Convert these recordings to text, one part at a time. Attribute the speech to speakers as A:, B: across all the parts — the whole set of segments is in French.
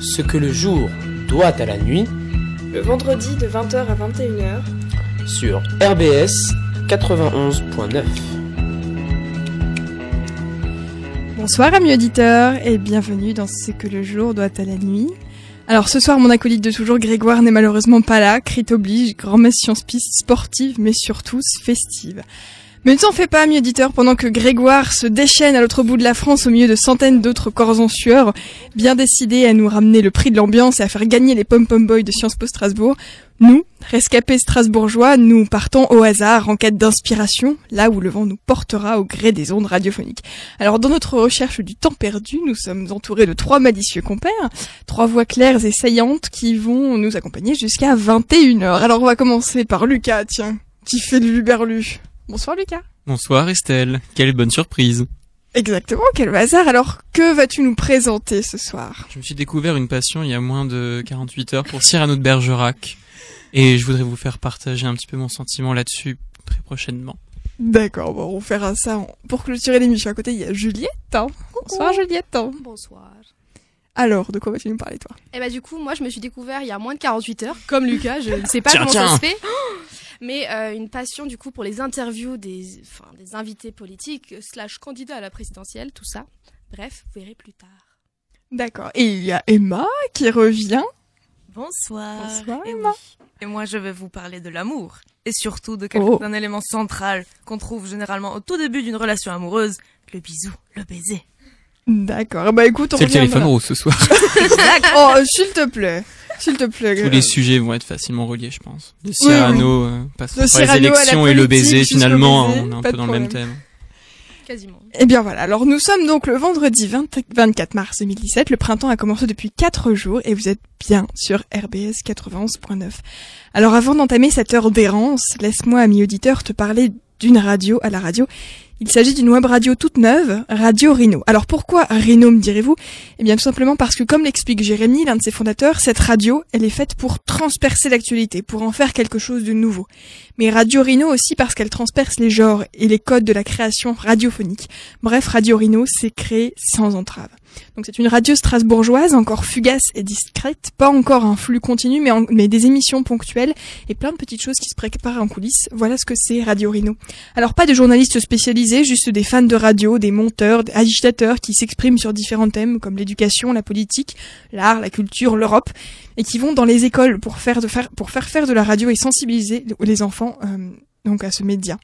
A: Ce que le jour doit à la nuit,
B: le vendredi de 20h à 21h,
A: sur RBS 91.9.
C: Bonsoir amis auditeurs et bienvenue dans Ce que le jour doit à la nuit. Alors ce soir mon acolyte de toujours Grégoire n'est malheureusement pas là, crit oblige, grand-messe science piste sportive mais surtout festive. Mais ne t'en fais pas, ami auditeur, pendant que Grégoire se déchaîne à l'autre bout de la France au milieu de centaines d'autres corps en sueur, bien décidé à nous ramener le prix de l'ambiance et à faire gagner les pom-pom boys de Sciences Po Strasbourg, nous, rescapés strasbourgeois, nous partons au hasard en quête d'inspiration, là où le vent nous portera au gré des ondes radiophoniques. Alors dans notre recherche du temps perdu, nous sommes entourés de trois malicieux compères, trois voix claires et saillantes qui vont nous accompagner jusqu'à 21h. Alors on va commencer par Lucas, tiens, qui fait le luberlu? Bonsoir Lucas.
D: Bonsoir Estelle, quelle bonne surprise.
C: Exactement, quel hasard. Alors, que vas-tu nous présenter ce soir?
D: Je me suis découvert une passion il y a moins de 48 heures pour Cyrano de Bergerac. Et je voudrais vous faire partager un petit peu mon sentiment là-dessus très prochainement.
C: D'accord, bon, on fera ça pour clôturer l'émission. À côté, il y a Juliette. Hein. Bonsoir Juliette.
E: Bonsoir.
C: Alors, de quoi vas-tu nous parler toi?
E: Eh bah du coup, moi je me suis découvert il y a moins de 48 heures, comme Lucas, je ne sais pas comment ça se fait. mais euh, une passion du coup pour les interviews des, enfin, des invités politiques slash candidats à la présidentielle, tout ça. Bref, vous verrez plus tard.
C: D'accord. Et il y a Emma qui revient.
F: Bonsoir.
C: Bonsoir Emma.
F: Et, moi je vais vous parler de l'amour. Et surtout de quelque, oh. d'un élément central qu'on trouve généralement au tout début d'une relation amoureuse, le bisou, le baiser.
C: D'accord. Bah écoute, on
D: C'est le téléphone rose ce soir.
C: oh, s'il te plaît. S'il te plaît.
D: Tous les sujets vont être facilement reliés, je pense. De Cyrano, oui, oui. Euh, par les élections et le baiser, finalement, on est un peu dans le même thème.
E: Quasiment.
C: Eh bien voilà, alors nous sommes donc le vendredi 20, 24 mars 2017, le printemps a commencé depuis 4 jours et vous êtes bien sur RBS 91.9. Alors avant d'entamer cette heure d'errance, laisse-moi, ami auditeur, te parler d'une radio à la radio il s'agit d'une web radio toute neuve, Radio Rhino. Alors pourquoi Rhino me direz-vous Eh bien tout simplement parce que comme l'explique Jérémy, l'un de ses fondateurs, cette radio, elle est faite pour transpercer l'actualité, pour en faire quelque chose de nouveau. Mais Radio Rhino aussi parce qu'elle transperce les genres et les codes de la création radiophonique. Bref, Radio Rhino s'est créé sans entrave. Donc c'est une radio strasbourgeoise, encore fugace et discrète, pas encore un flux continu, mais, des émissions ponctuelles et plein de petites choses qui se préparent en coulisses. Voilà ce que c'est Radio Rhino. Alors pas de journalistes spécialisés, juste des fans de radio, des monteurs, des agitateurs qui s'expriment sur différents thèmes comme l'éducation, la politique, l'art, la culture, l'Europe, et qui vont dans les écoles pour faire de la radio et sensibiliser les enfants euh, donc à ce média.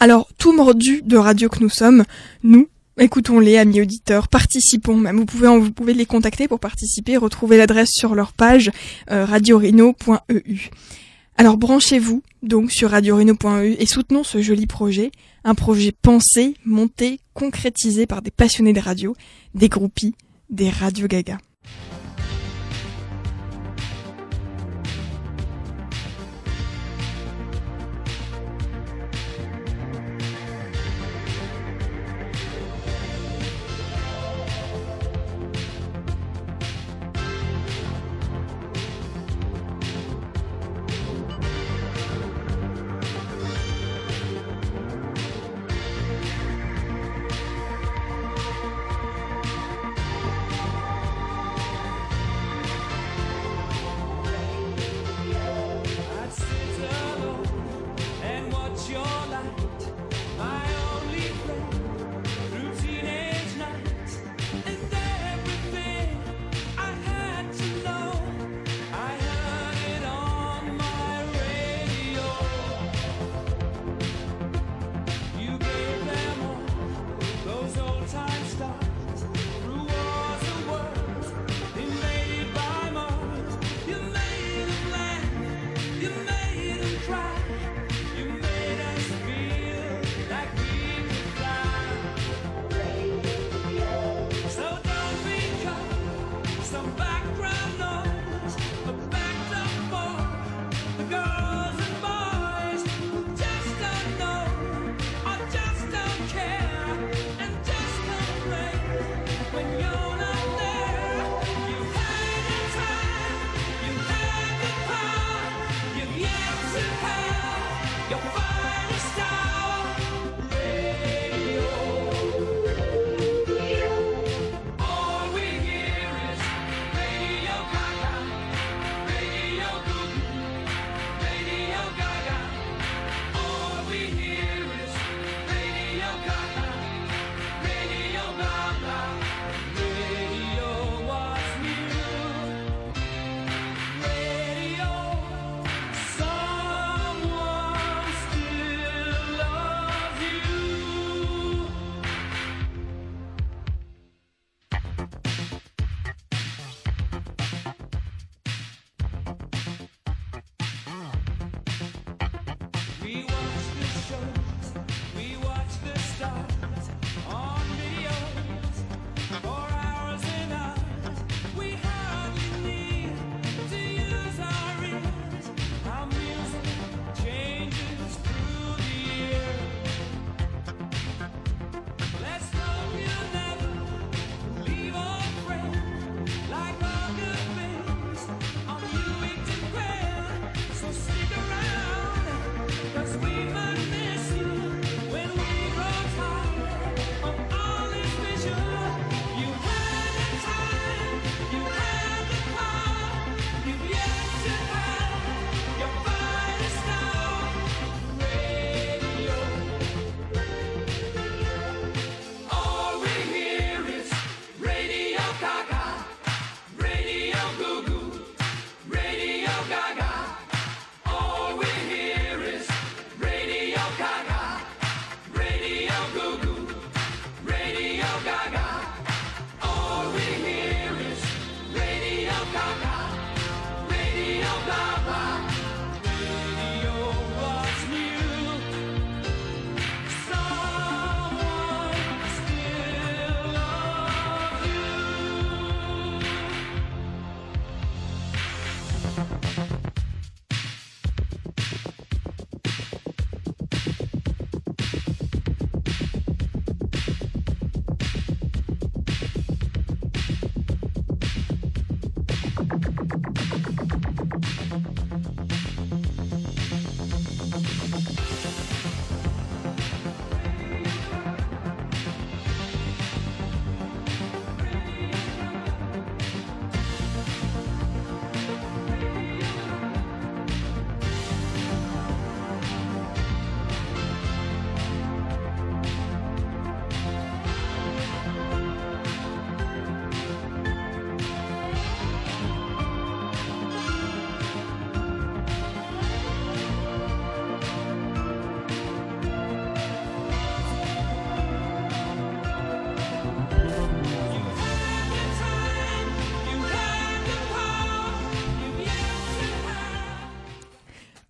C: Alors, tout mordu de radio que nous sommes, nous, Écoutons-les, amis auditeurs, participons même. Vous pouvez, vous pouvez les contacter pour participer, retrouver l'adresse sur leur page euh, radiorino.eu. Alors branchez-vous donc sur radiorino.eu et soutenons ce joli projet, un projet pensé, monté, concrétisé par des passionnés de radio, des groupies, des radio gaga.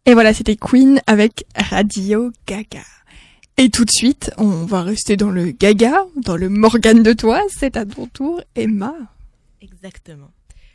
C: Et voilà, c'était Queen avec Radio Gaga. Et tout de suite, on va rester dans le Gaga, dans le Morgane de toi. C'est à ton tour, Emma.
F: Exactement.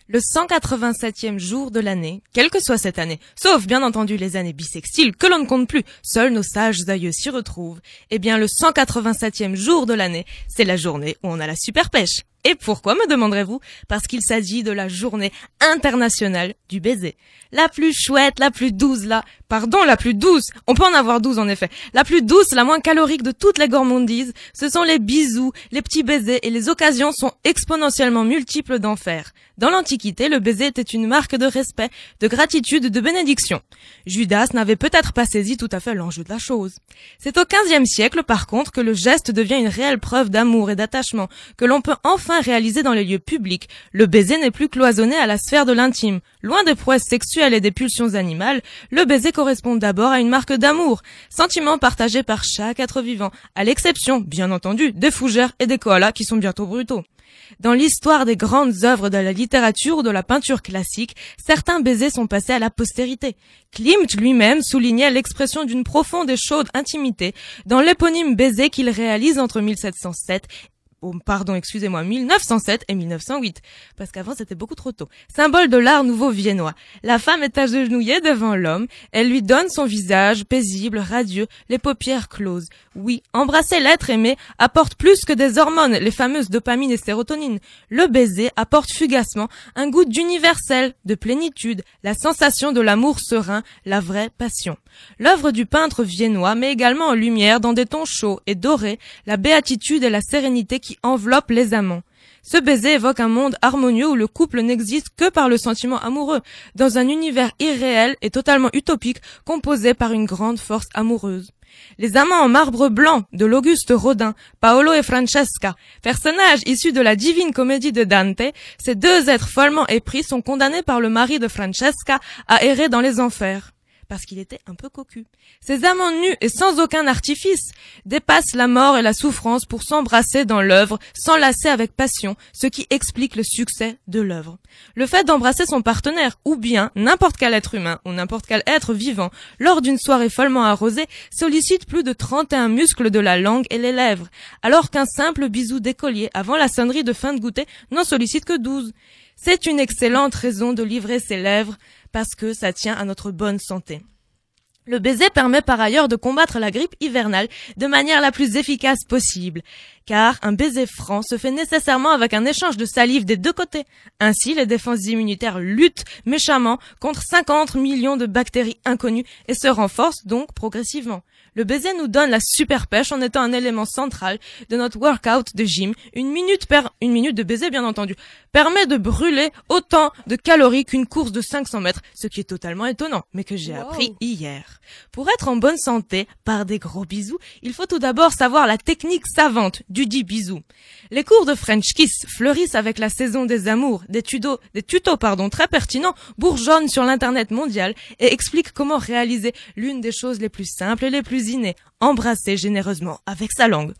F: Le 187e jour de l'année, quelle que soit cette année, sauf bien entendu les années bissextiles que l'on ne compte plus, seuls nos sages aïeux s'y retrouvent, eh bien le 187e jour de l'année, c'est la journée où on a la super pêche. Et pourquoi me demanderez-vous? Parce qu'il s'agit de la journée internationale du baiser. La plus chouette, la plus douce, la... Pardon, la plus douce On peut en avoir douze en effet. La plus douce, la moins calorique de toutes les gourmandises, ce sont les bisous, les petits baisers et les occasions sont exponentiellement multiples d'en faire. Dans l'Antiquité, le baiser était une marque de respect, de gratitude, de bénédiction. Judas n'avait peut-être pas saisi tout à fait l'enjeu de la chose. C'est au XVe siècle, par contre, que le geste devient une réelle preuve d'amour et d'attachement, que l'on peut enfin réalisé dans les lieux publics. Le baiser n'est plus cloisonné à la sphère de l'intime. Loin des prouesses sexuelles et des pulsions animales, le baiser correspond d'abord à une marque d'amour, sentiment partagé par chaque être vivant, à l'exception, bien entendu, des fougères et des koalas qui sont bientôt brutaux. Dans l'histoire des grandes œuvres de la littérature ou de la peinture classique, certains baisers sont passés à la postérité. Klimt lui-même soulignait l'expression d'une profonde et chaude intimité dans l'éponyme baiser qu'il réalise entre 1707 oh, pardon, excusez-moi, 1907 et 1908, parce qu'avant c'était beaucoup trop tôt. Symbole de l'art nouveau viennois. La femme est agenouillée devant l'homme, elle lui donne son visage paisible, radieux, les paupières closes. Oui, embrasser l'être aimé apporte plus que des hormones, les fameuses dopamine et sérotonine. Le baiser apporte fugacement un goût d'universel, de plénitude, la sensation de l'amour serein, la vraie passion. L'œuvre du peintre viennois met également en lumière dans des tons chauds et dorés la béatitude et la sérénité qui enveloppe les amants. Ce baiser évoque un monde harmonieux où le couple n'existe que par le sentiment amoureux, dans un univers irréel et totalement utopique composé par une grande force amoureuse. Les amants en marbre blanc de l'Auguste Rodin, Paolo et Francesca, personnages issus de la divine comédie de Dante, ces deux êtres follement épris sont condamnés par le mari de Francesca à errer dans les enfers parce qu'il était un peu cocu. Ces amants nus et sans aucun artifice dépassent la mort et la souffrance pour s'embrasser dans l'œuvre, s'enlacer avec passion, ce qui explique le succès de l'œuvre. Le fait d'embrasser son partenaire, ou bien n'importe quel être humain, ou n'importe quel être vivant, lors d'une soirée follement arrosée, sollicite plus de 31 muscles de la langue et les lèvres, alors qu'un simple bisou d'écolier avant la sonnerie de fin de goûter n'en sollicite que 12. C'est une excellente raison de livrer ses lèvres parce que ça tient à notre bonne santé. Le baiser permet par ailleurs de combattre la grippe hivernale de manière la plus efficace possible, car un baiser franc se fait nécessairement avec un échange de salive des deux côtés. Ainsi, les défenses immunitaires luttent méchamment contre 50 millions de bactéries inconnues et se renforcent donc progressivement. Le baiser nous donne la super pêche en étant un élément central de notre workout de gym. Une minute per, une minute de baiser, bien entendu, permet de brûler autant de calories qu'une course de 500 mètres, ce qui est totalement étonnant, mais que j'ai appris hier. Pour être en bonne santé, par des gros bisous, il faut tout d'abord savoir la technique savante du dit bisou. Les cours de French Kiss fleurissent avec la saison des amours, des tutos, des tutos, pardon, très pertinents, bourgeonnent sur l'internet mondial et expliquent comment réaliser l'une des choses les plus simples et les plus embrasser généreusement avec sa langue.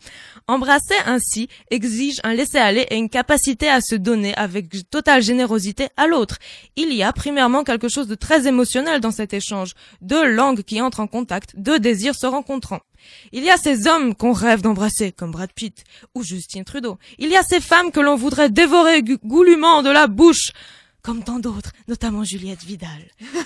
F: Embrasser ainsi exige un laisser-aller et une capacité à se donner avec totale générosité à l'autre. Il y a primairement quelque chose de très émotionnel dans cet échange, deux langues qui entrent en contact, deux désirs se rencontrant. Il y a ces hommes qu'on rêve d'embrasser, comme Brad Pitt ou Justine Trudeau. Il y a ces femmes que l'on voudrait dévorer goulûment de la bouche, comme tant d'autres, notamment Juliette Vidal.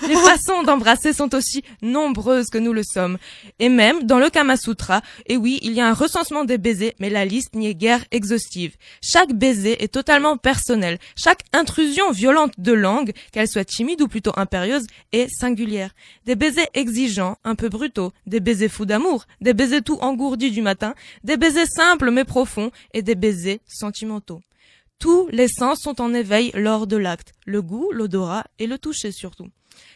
F: Les façons d'embrasser sont aussi nombreuses que nous le sommes. Et même, dans le Kama Sutra, et oui, il y a un recensement des baisers, mais la liste n'y est guère exhaustive. Chaque baiser est totalement personnel. Chaque intrusion violente de langue, qu'elle soit timide ou plutôt impérieuse, est singulière. Des baisers exigeants, un peu brutaux, des baisers fous d'amour, des baisers tout engourdis du matin, des baisers simples mais profonds, et des baisers sentimentaux. Tous les sens sont en éveil lors de l'acte, le goût, l'odorat et le toucher surtout.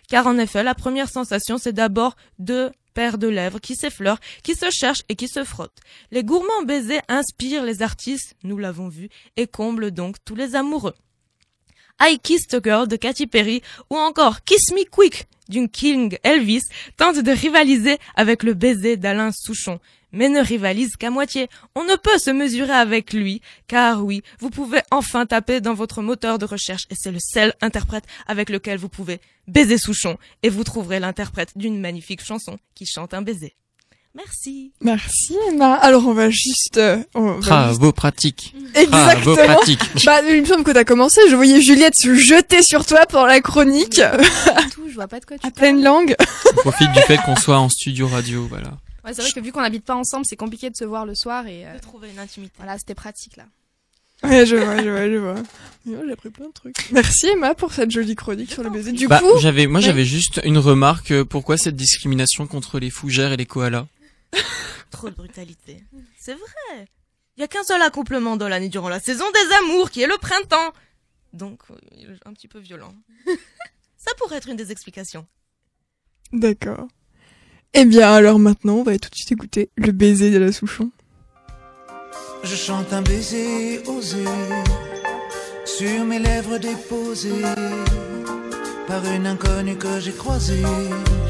F: Car en effet, la première sensation, c'est d'abord deux paires de lèvres qui s'effleurent, qui se cherchent et qui se frottent. Les gourmands baisers inspirent les artistes, nous l'avons vu, et comblent donc tous les amoureux. I Kissed a Girl de Katy Perry ou encore Kiss Me Quick d'une King Elvis tente de rivaliser avec le baiser d'Alain Souchon mais ne rivalise qu'à moitié. On ne peut se mesurer avec lui, car oui, vous pouvez enfin taper dans votre moteur de recherche et c'est le seul interprète avec lequel vous pouvez baiser Souchon et vous trouverez l'interprète d'une magnifique chanson qui chante un baiser. Merci.
C: Merci Emma. Alors on va juste. Euh, on va
D: Ah,
C: juste-
D: vos pratiques.
C: Exactement.
D: Ah, vos pratiques.
C: Bah, il me semble que t'as commencé. Je voyais Juliette se jeter sur toi pour la chronique
E: Pas du tout, je vois pas de quoi tu
C: à
E: parles.
C: pleine langue.
D: On profite du fait qu'on soit en studio radio, voilà.
E: Ouais, c'est vrai que vu qu'on n'habite pas ensemble, c'est compliqué de se voir le soir et euh,
F: De trouver une intimité.
E: voilà, c'était pratique là.
C: Ouais, je vois, je vois, je vois. Moi, J'ai appris plein de trucs. Merci Emma pour cette jolie chronique sur le baiser. Du
D: Bah,
C: coup,
D: j'avais, moi, j'avais juste une remarque. euh, Pourquoi cette discrimination contre les fougères et les koalas?
F: Trop de brutalité. C'est vrai. Il y a qu'un seul accouplement dans l'année durant la saison des amours, qui est le printemps. Donc, euh, un petit peu violent. Ça pourrait être une des explications.
C: d'accord. Eh bien, alors maintenant, on va tout de suite écouter le baiser de la Souchon.
G: Je chante un baiser osé sur mes lèvres déposées par une inconnue que j'ai croisée.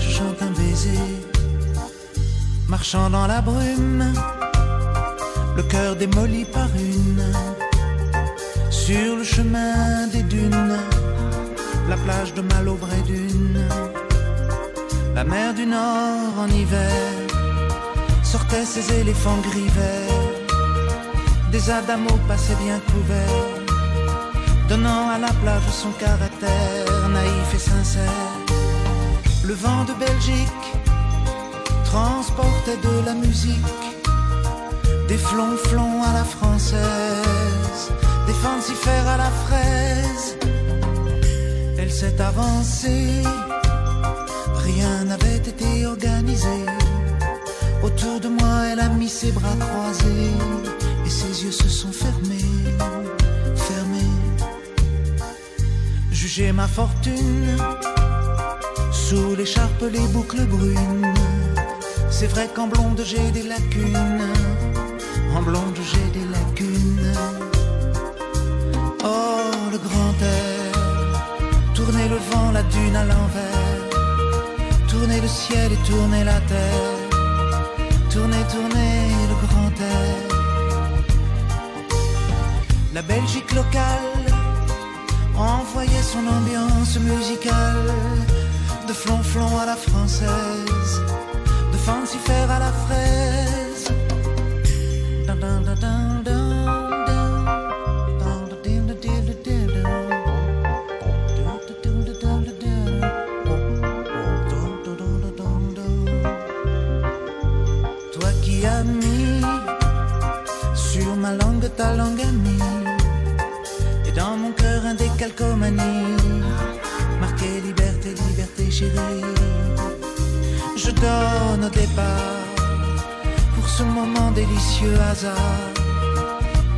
G: Je chante un baiser marchant dans la brume, le cœur démoli par une sur le chemin des dunes, la plage de Malaubré d'une, la mer du Nord en hiver sortait ses éléphants gris verts des adamos passaient bien couverts, donnant à la plage son caractère naïf et sincère. Le vent de Belgique transportait de la musique, des flonflons à la française, des fancifères à la fraise. Elle s'est avancée, rien n'avait été organisé. Autour de moi, elle a mis ses bras croisés et ses yeux se sont fermés, fermés. Jugez ma fortune sous l'écharpe, les boucles brunes. C'est vrai qu'en blonde j'ai des lacunes, en blonde j'ai des lacunes. Oh, le grand air, tournez le vent, la dune à l'envers, tournez le ciel et tournez la terre. Tournez, tournez le grand air. La Belgique locale envoyait son ambiance musicale de flonflon à la française, de fancifère à la fraise. Ta amie. Et dans mon cœur un décalcomanie. Marqué liberté, liberté chérie. Je donne au départ pour ce moment délicieux hasard.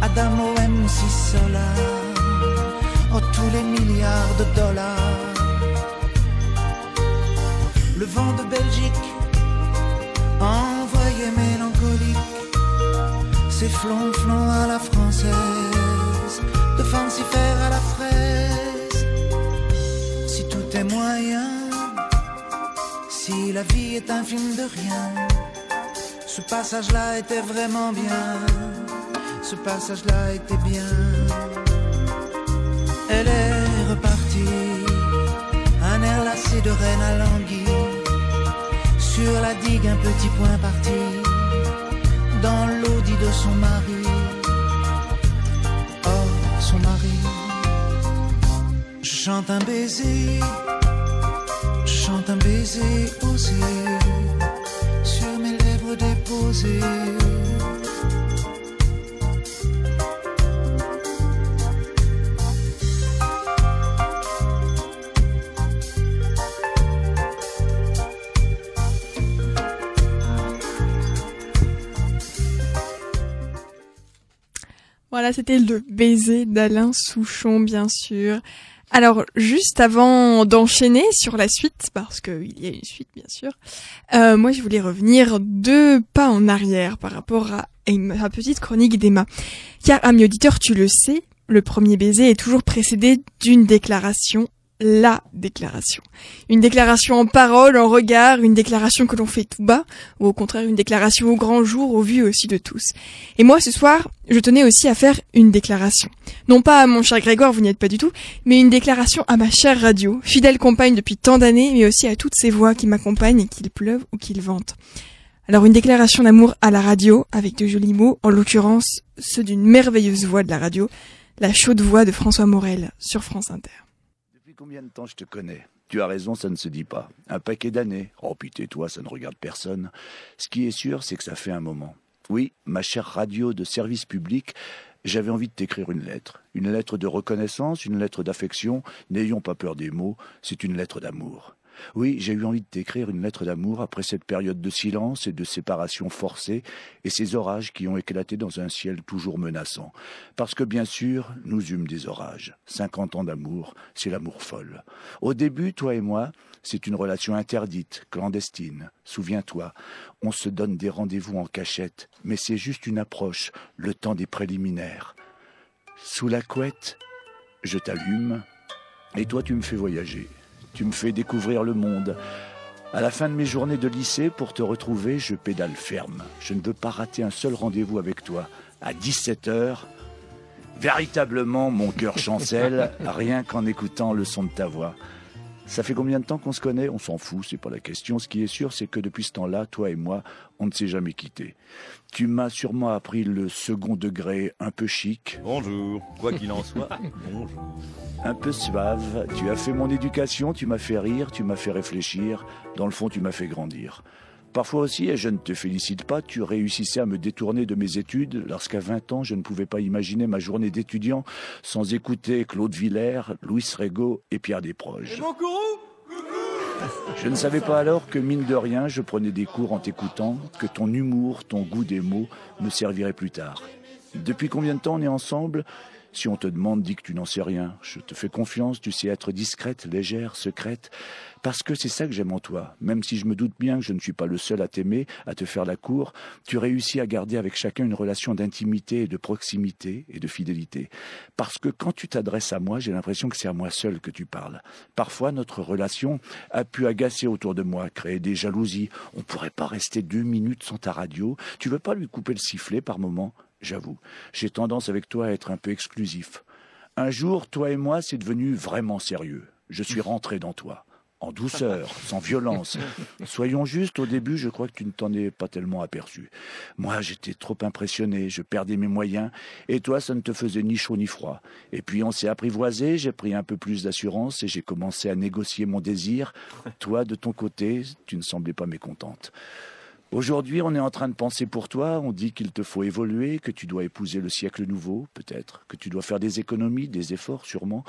G: Adamo MC Solar oh tous les milliards de dollars. Le vent de Belgique envoyé mélancolique, c'est flonflon à la française, de fancifère à la fraise. Si tout est moyen, si la vie est un film de rien, ce passage-là était vraiment bien, ce passage-là était bien. Elle est repartie, un air lassé de reine à l'anguille sur la digue un petit point parti son mari. Oh, son mari. Je chante un baiser, je chante un baiser osé sur mes lèvres déposées.
C: Voilà, c'était le baiser d'Alain Souchon, bien sûr. Alors, juste avant d'enchaîner sur la suite, parce qu'il y a une suite, bien sûr, euh, moi, je voulais revenir deux pas en arrière par rapport à, à petite chronique d'Emma. Car, ami auditeur, tu le sais, le premier baiser est toujours précédé d'une déclaration la déclaration. Une déclaration en parole, en regard, une déclaration que l'on fait tout bas, ou au contraire une déclaration au grand jour, au vu aussi de tous. Et moi, ce soir, je tenais aussi à faire une déclaration. Non pas à mon cher Grégoire, vous n'y êtes pas du tout, mais une déclaration à ma chère radio, fidèle compagne depuis tant d'années, mais aussi à toutes ces voix qui m'accompagnent, qu'il pleuve ou qu'il vente. Alors une déclaration d'amour à la radio, avec de jolis mots, en l'occurrence ceux d'une merveilleuse voix de la radio, la chaude voix de François Morel sur France Inter.
H: Combien de temps je te connais? Tu as raison, ça ne se dit pas. Un paquet d'années. Oh, puis tais-toi, ça ne regarde personne. Ce qui est sûr, c'est que ça fait un moment. Oui, ma chère radio de service public, j'avais envie de t'écrire une lettre. Une lettre de reconnaissance, une lettre d'affection. N'ayons pas peur des mots, c'est une lettre d'amour. Oui, j'ai eu envie de t'écrire une lettre d'amour après cette période de silence et de séparation forcée et ces orages qui ont éclaté dans un ciel toujours menaçant. Parce que bien sûr, nous eûmes des orages. Cinquante ans d'amour, c'est l'amour folle. Au début, toi et moi, c'est une relation interdite, clandestine. Souviens-toi, on se donne des rendez-vous en cachette, mais c'est juste une approche, le temps des préliminaires. Sous la couette, je t'allume, et toi tu me fais voyager. Tu me fais découvrir le monde. À la fin de mes journées de lycée, pour te retrouver, je pédale ferme. Je ne veux pas rater un seul rendez-vous avec toi. À 17 heures, véritablement, mon cœur chancelle, rien qu'en écoutant le son de ta voix. Ça fait combien de temps qu'on se connaît? On s'en fout, c'est pas la question. Ce qui est sûr, c'est que depuis ce temps-là, toi et moi, on ne s'est jamais quittés. Tu m'as sûrement appris le second degré un peu chic.
I: Bonjour. Quoi qu'il en soit, bonjour.
H: Un peu suave. Tu as fait mon éducation, tu m'as fait rire, tu m'as fait réfléchir. Dans le fond, tu m'as fait grandir. Parfois aussi, et je ne te félicite pas, tu réussissais à me détourner de mes études lorsqu'à 20 ans, je ne pouvais pas imaginer ma journée d'étudiant sans écouter Claude Villers, Louis Rego et Pierre Desproges. Je ne savais pas alors que, mine de rien, je prenais des cours en t'écoutant, que ton humour, ton goût des mots me servirait plus tard. Depuis combien de temps on est ensemble? Si on te demande, dis que tu n'en sais rien. Je te fais confiance, tu sais être discrète, légère, secrète, parce que c'est ça que j'aime en toi. Même si je me doute bien que je ne suis pas le seul à t'aimer, à te faire la cour, tu réussis à garder avec chacun une relation d'intimité et de proximité et de fidélité. Parce que quand tu t'adresses à moi, j'ai l'impression que c'est à moi seul que tu parles. Parfois, notre relation a pu agacer autour de moi, créer des jalousies. On pourrait pas rester deux minutes sans ta radio. Tu veux pas lui couper le sifflet par moment? J'avoue, j'ai tendance avec toi à être un peu exclusif. Un jour, toi et moi, c'est devenu vraiment sérieux. Je suis rentré dans toi en douceur, sans violence. Soyons justes, au début, je crois que tu ne t'en es pas tellement aperçu. Moi, j'étais trop impressionné, je perdais mes moyens, et toi, ça ne te faisait ni chaud ni froid. Et puis, on s'est apprivoisé, j'ai pris un peu plus d'assurance et j'ai commencé à négocier mon désir. Toi, de ton côté, tu ne semblais pas mécontente. Aujourd'hui, on est en train de penser pour toi, on dit qu'il te faut évoluer, que tu dois épouser le siècle nouveau, peut-être, que tu dois faire des économies, des efforts sûrement,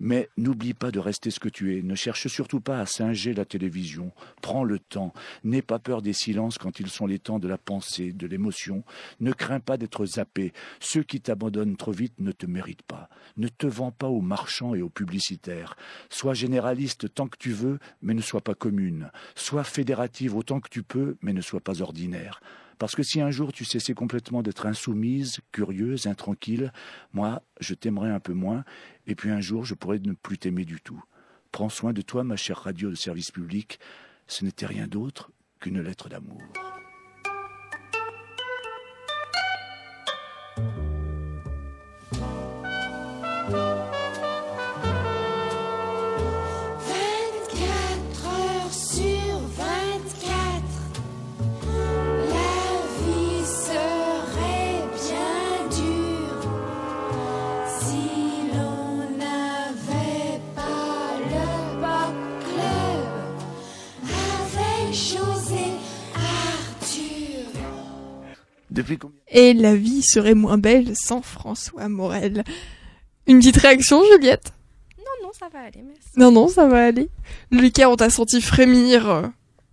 H: mais n'oublie pas de rester ce que tu es. Ne cherche surtout pas à singer la télévision. Prends le temps. N'aie pas peur des silences quand ils sont les temps de la pensée, de l'émotion. Ne crains pas d'être zappé. Ceux qui t'abandonnent trop vite ne te méritent pas. Ne te vends pas aux marchands et aux publicitaires. Sois généraliste tant que tu veux, mais ne sois pas commune. Sois fédérative autant que tu peux, mais ne sois pas ordinaire. Parce que si un jour tu cessais complètement d'être insoumise, curieuse, intranquille, moi, je t'aimerais un peu moins, et puis un jour je pourrais ne plus t'aimer du tout. Prends soin de toi, ma chère radio de service public. Ce n'était rien d'autre qu'une lettre d'amour. Depuis combien
C: Et la vie serait moins belle sans François Morel. Une petite réaction, Juliette?
E: Non, non, ça va aller, merci.
C: Non, non, ça va aller. Lucas, on t'a senti frémir. euh,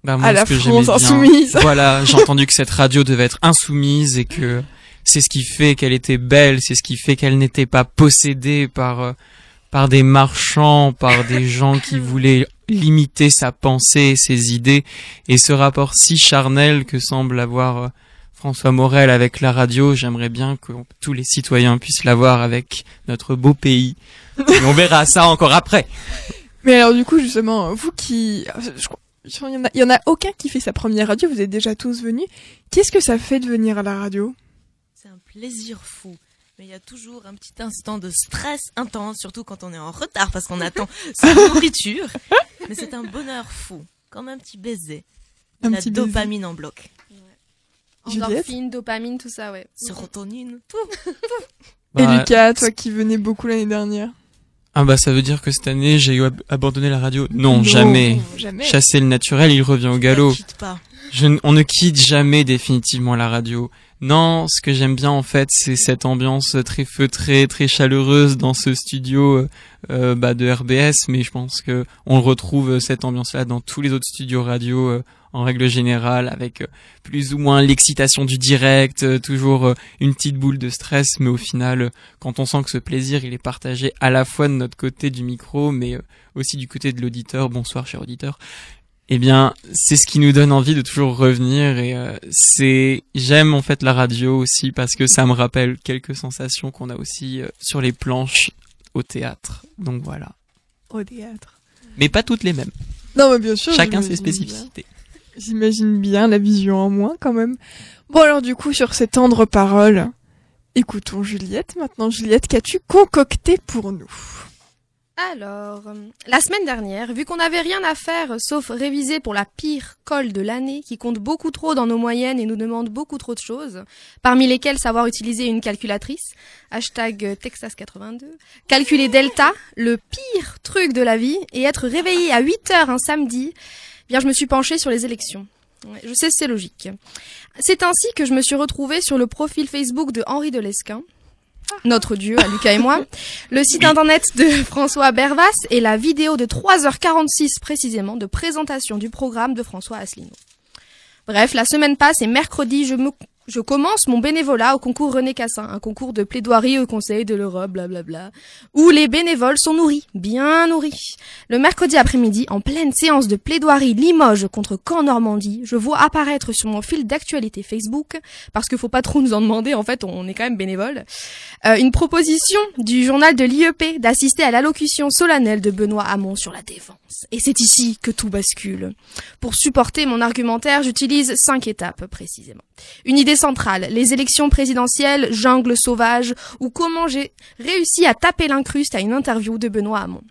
D: Bah, moi,
C: à la
D: que
C: France insoumise.
D: Voilà, j'ai entendu que cette radio devait être insoumise et que c'est ce qui fait qu'elle était belle, c'est ce qui fait qu'elle n'était pas possédée par euh, par des marchands, par des gens qui voulaient limiter sa pensée, ses idées et ce rapport si charnel que semble avoir euh, François Morel avec la radio, j'aimerais bien que tous les citoyens puissent l'avoir avec notre beau pays. Et on verra ça encore après.
C: Mais alors, du coup, justement, vous qui... Je crois... Il y, en a, il y en a aucun qui fait sa première radio, vous êtes déjà tous venus. Qu'est-ce que ça fait de venir à la radio?
F: C'est un plaisir fou. Mais il y a toujours un petit instant de stress intense, surtout quand on est en retard parce qu'on attend sa nourriture. Mais c'est un bonheur fou, comme un petit baiser.
C: Un
F: La
C: petit baiser.
F: dopamine en bloc.
E: Endorphine, dopamine, tout ça, ouais.
F: Sérotonine, tout.
C: Et
D: Bah,
C: Lucas, toi qui venais beaucoup l'année dernière
D: Ah bah ça veut dire que cette année j'ai ab- abandonné la radio. Non,
C: Non,
D: jamais.
C: jamais.
D: Chasser le naturel, il revient au galop.
F: Ne quitte pas.
D: Je n- on ne quitte jamais définitivement la radio. Non, ce que j'aime bien en fait, c'est cette ambiance très feutrée, très chaleureuse dans ce studio euh, euh, bah, de RBS, mais je pense que on retrouve euh, cette ambiance-là dans tous les autres studios radio en règle générale, avec plus ou moins l'excitation du direct, toujours une petite boule de stress, mais au final, quand on sent que ce plaisir, il est partagé à la fois de notre côté du micro, mais aussi du côté de l'auditeur. Bonsoir, cher auditeur. Eh bien, c'est ce qui nous donne envie de toujours revenir et euh, c'est j'aime en fait la radio aussi parce que ça me rappelle quelques sensations qu'on a aussi euh, sur les planches au théâtre. Donc voilà.
C: Au théâtre.
D: Mais pas toutes les mêmes.
C: Non, mais bien sûr.
D: Chacun ses spécificités.
C: J'imagine bien la vision en moins quand même. Bon alors du coup sur ces tendres paroles, écoutons Juliette. Maintenant Juliette, qu'as-tu concocté pour nous?
E: Alors, euh, la semaine dernière, vu qu'on n'avait rien à faire euh, sauf réviser pour la pire colle de l'année, qui compte beaucoup trop dans nos moyennes et nous demande beaucoup trop de choses, parmi lesquelles savoir utiliser une calculatrice, hashtag euh, Texas82, calculer delta, le pire truc de la vie, et être réveillé à 8 heures un samedi, eh bien je me suis penchée sur les élections. Je sais, c'est logique. C'est ainsi que je me suis retrouvée sur le profil Facebook de Henri de Lesquin, notre dieu, à Lucas et moi, le site internet de François Bervas et la vidéo de 3h46 précisément de présentation du programme de François Asselineau. Bref, la semaine passe et mercredi, je me je commence mon bénévolat au concours René Cassin, un concours de plaidoirie au Conseil de l'Europe, blablabla, où les bénévoles sont nourris, bien nourris. Le mercredi après-midi, en pleine séance de plaidoirie Limoges contre Caen Normandie, je vois apparaître sur mon fil d'actualité Facebook, parce qu'il faut pas trop nous en demander, en fait, on est quand même bénévole, euh, une proposition du journal de l'IEP d'assister à l'allocution solennelle de Benoît Hamon sur la défense. Et c'est ici que tout bascule. Pour supporter mon argumentaire, j'utilise cinq étapes précisément. Une idée centrale, les élections présidentielles, jungle sauvage, ou comment j'ai réussi à taper l'incruste à une interview de Benoît Hamon.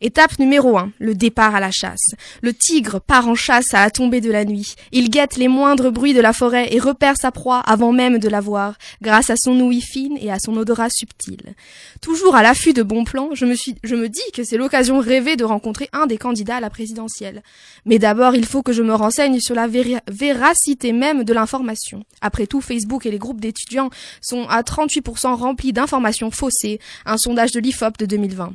E: Étape numéro 1, le départ à la chasse. Le tigre part en chasse à la tombée de la nuit. Il guette les moindres bruits de la forêt et repère sa proie avant même de la voir, grâce à son ouïe fine et à son odorat subtil. Toujours à l'affût de bons plans, je me, suis, je me dis que c'est l'occasion rêvée de rencontrer un des candidats à la présidentielle. Mais d'abord, il faut que je me renseigne sur la véracité même de l'information. Après tout, Facebook et les groupes d'étudiants sont à 38% remplis d'informations faussées, un sondage de l'IFOP de 2020.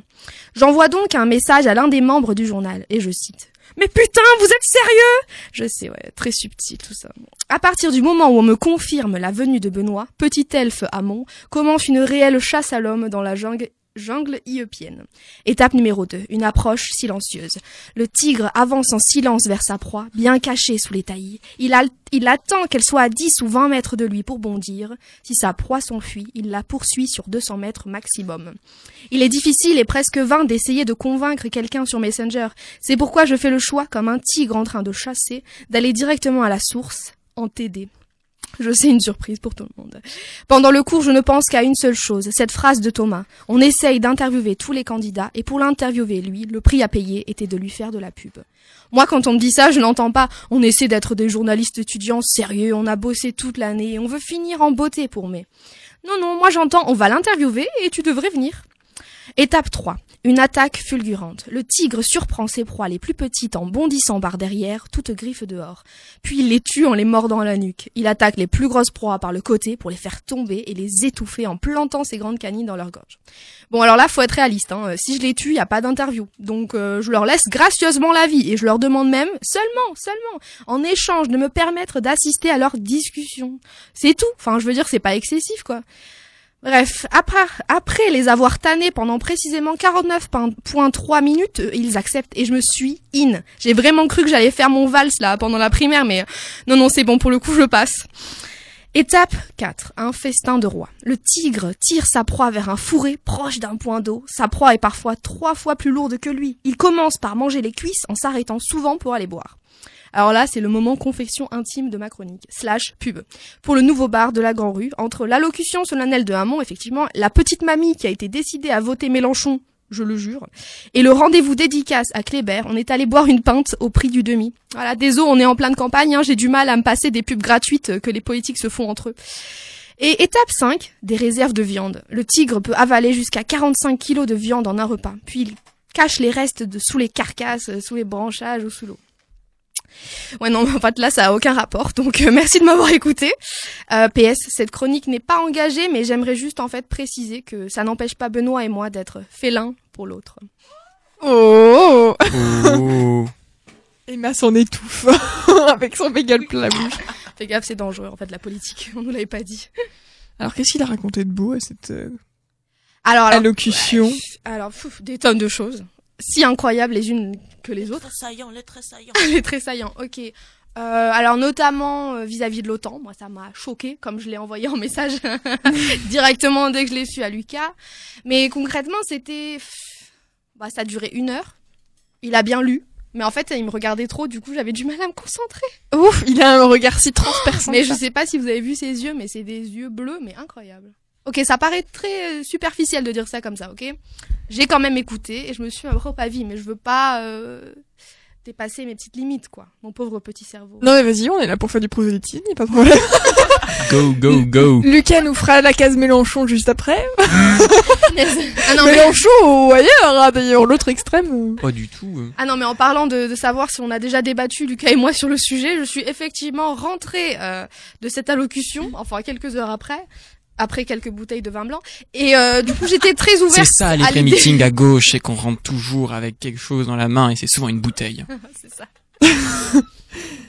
E: J'envoie donc un message à l'un des membres du journal, et je cite. Mais putain, vous êtes sérieux Je sais, ouais, très subtil tout ça. À partir du moment où on me confirme la venue de Benoît, petit elfe Hamon commence une réelle chasse à l'homme dans la jungle jungle iepienne. Étape numéro 2, une approche silencieuse. Le tigre avance en silence vers sa proie, bien caché sous les taillis. Il attend qu'elle soit à 10 ou 20 mètres de lui pour bondir. Si sa proie s'enfuit, il la poursuit sur 200 mètres maximum. Il est difficile et presque vain d'essayer de convaincre quelqu'un sur Messenger. C'est pourquoi je fais le choix, comme un tigre en train de chasser, d'aller directement à la source, en TD. Je sais une surprise pour tout le monde. Pendant le cours, je ne pense qu'à une seule chose, cette phrase de Thomas. On essaye d'interviewer tous les candidats, et pour l'interviewer lui, le prix à payer était de lui faire de la pub. Moi, quand on me dit ça, je n'entends pas. On essaie d'être des journalistes étudiants sérieux, on a bossé toute l'année, on veut finir en beauté pour mai. Non, non, moi j'entends, on va l'interviewer, et tu devrais venir. Étape 3. Une attaque fulgurante. Le tigre surprend ses proies les plus petites en bondissant par derrière, toutes griffes dehors. Puis il les tue en les mordant à la nuque. Il attaque les plus grosses proies par le côté pour les faire tomber et les étouffer en plantant ses grandes canines dans leur gorge. Bon alors là, faut être réaliste. Hein. Si je les tue, y a pas d'interview. Donc euh, je leur laisse gracieusement la vie et je leur demande même, seulement, seulement, en échange de me permettre d'assister à leur discussion. C'est tout. Enfin, je veux dire, c'est pas excessif, quoi. Bref, après, les avoir tannés pendant précisément 49.3 minutes, euh, ils acceptent et je me suis in. J'ai vraiment cru que j'allais faire mon valse là pendant la primaire, mais euh, non, non, c'est bon, pour le coup, je passe. Étape 4. Un festin de roi. Le tigre tire sa proie vers un fourré proche d'un point d'eau. Sa proie est parfois trois fois plus lourde que lui. Il commence par manger les cuisses en s'arrêtant souvent pour aller boire. Alors là, c'est le moment confection intime de ma chronique, slash pub. Pour le nouveau bar de la Grand Rue, entre l'allocution solennelle de Hamon, effectivement, la petite mamie qui a été décidée à voter Mélenchon, je le jure, et le rendez-vous dédicace à Kléber, on est allé boire une pinte au prix du demi. Voilà, désolé, on est en pleine campagne, hein, j'ai du mal à me passer des pubs gratuites que les politiques se font entre eux. Et étape 5, des réserves de viande. Le tigre peut avaler jusqu'à 45 kilos de viande en un repas, puis il cache les restes de sous les carcasses, sous les branchages ou sous l'eau. Ouais non, en fait là ça a aucun rapport. Donc euh, merci de m'avoir écouté. Euh, PS, cette chronique n'est pas engagée, mais j'aimerais juste en fait préciser que ça n'empêche pas Benoît et moi d'être félins pour l'autre.
C: Oh,
D: Oh.
C: Emma s'en étouffe avec son bagel plein la bouche.
E: Fais gaffe, c'est dangereux en fait la politique. On nous l'avait pas dit.
C: Alors qu'est-ce qu'il a raconté de beau à cette euh,
E: Alors, alors
C: allocution
E: alors des tonnes de choses, si incroyables les unes que les autres.
F: saillant, les très saillants.
E: les très saillants. Ok. Euh, alors notamment euh, vis-à-vis de l'OTAN, moi ça m'a choqué comme je l'ai envoyé en message directement dès que je l'ai su à Lucas. Mais concrètement c'était, bah ça a duré une heure. Il a bien lu, mais en fait il me regardait trop, du coup j'avais du mal à me concentrer.
C: Ouf, il a un regard si transperçant.
E: Mais je
C: ça.
E: sais pas si vous avez vu ses yeux, mais c'est des yeux bleus, mais incroyables. Ok, ça paraît très euh, superficiel de dire ça comme ça, ok J'ai quand même écouté et je me suis ma propre avis, mais je veux pas euh, dépasser mes petites limites, quoi. Mon pauvre petit cerveau.
C: Non mais vas-y, on est là pour faire du prosélytisme, pas de problème.
D: Go, go, go.
C: Lucas nous fera la case Mélenchon juste après.
E: ah, non, mais...
C: Mélenchon ou ailleurs, hein, d'ailleurs, l'autre extrême.
D: Pas du tout. euh.
E: ah non, mais en parlant de, de savoir si on a déjà débattu, Lucas et moi, sur le sujet, je suis effectivement rentrée euh, de cette allocution, enfin quelques heures après, après quelques bouteilles de vin blanc, et euh, du coup j'étais très
D: C'est
E: ouverte
D: ça les
E: à
D: vrais
E: l'idée-
D: meetings à gauche, c'est qu'on rentre toujours avec quelque chose dans la main et c'est souvent une bouteille.
E: c'est ça.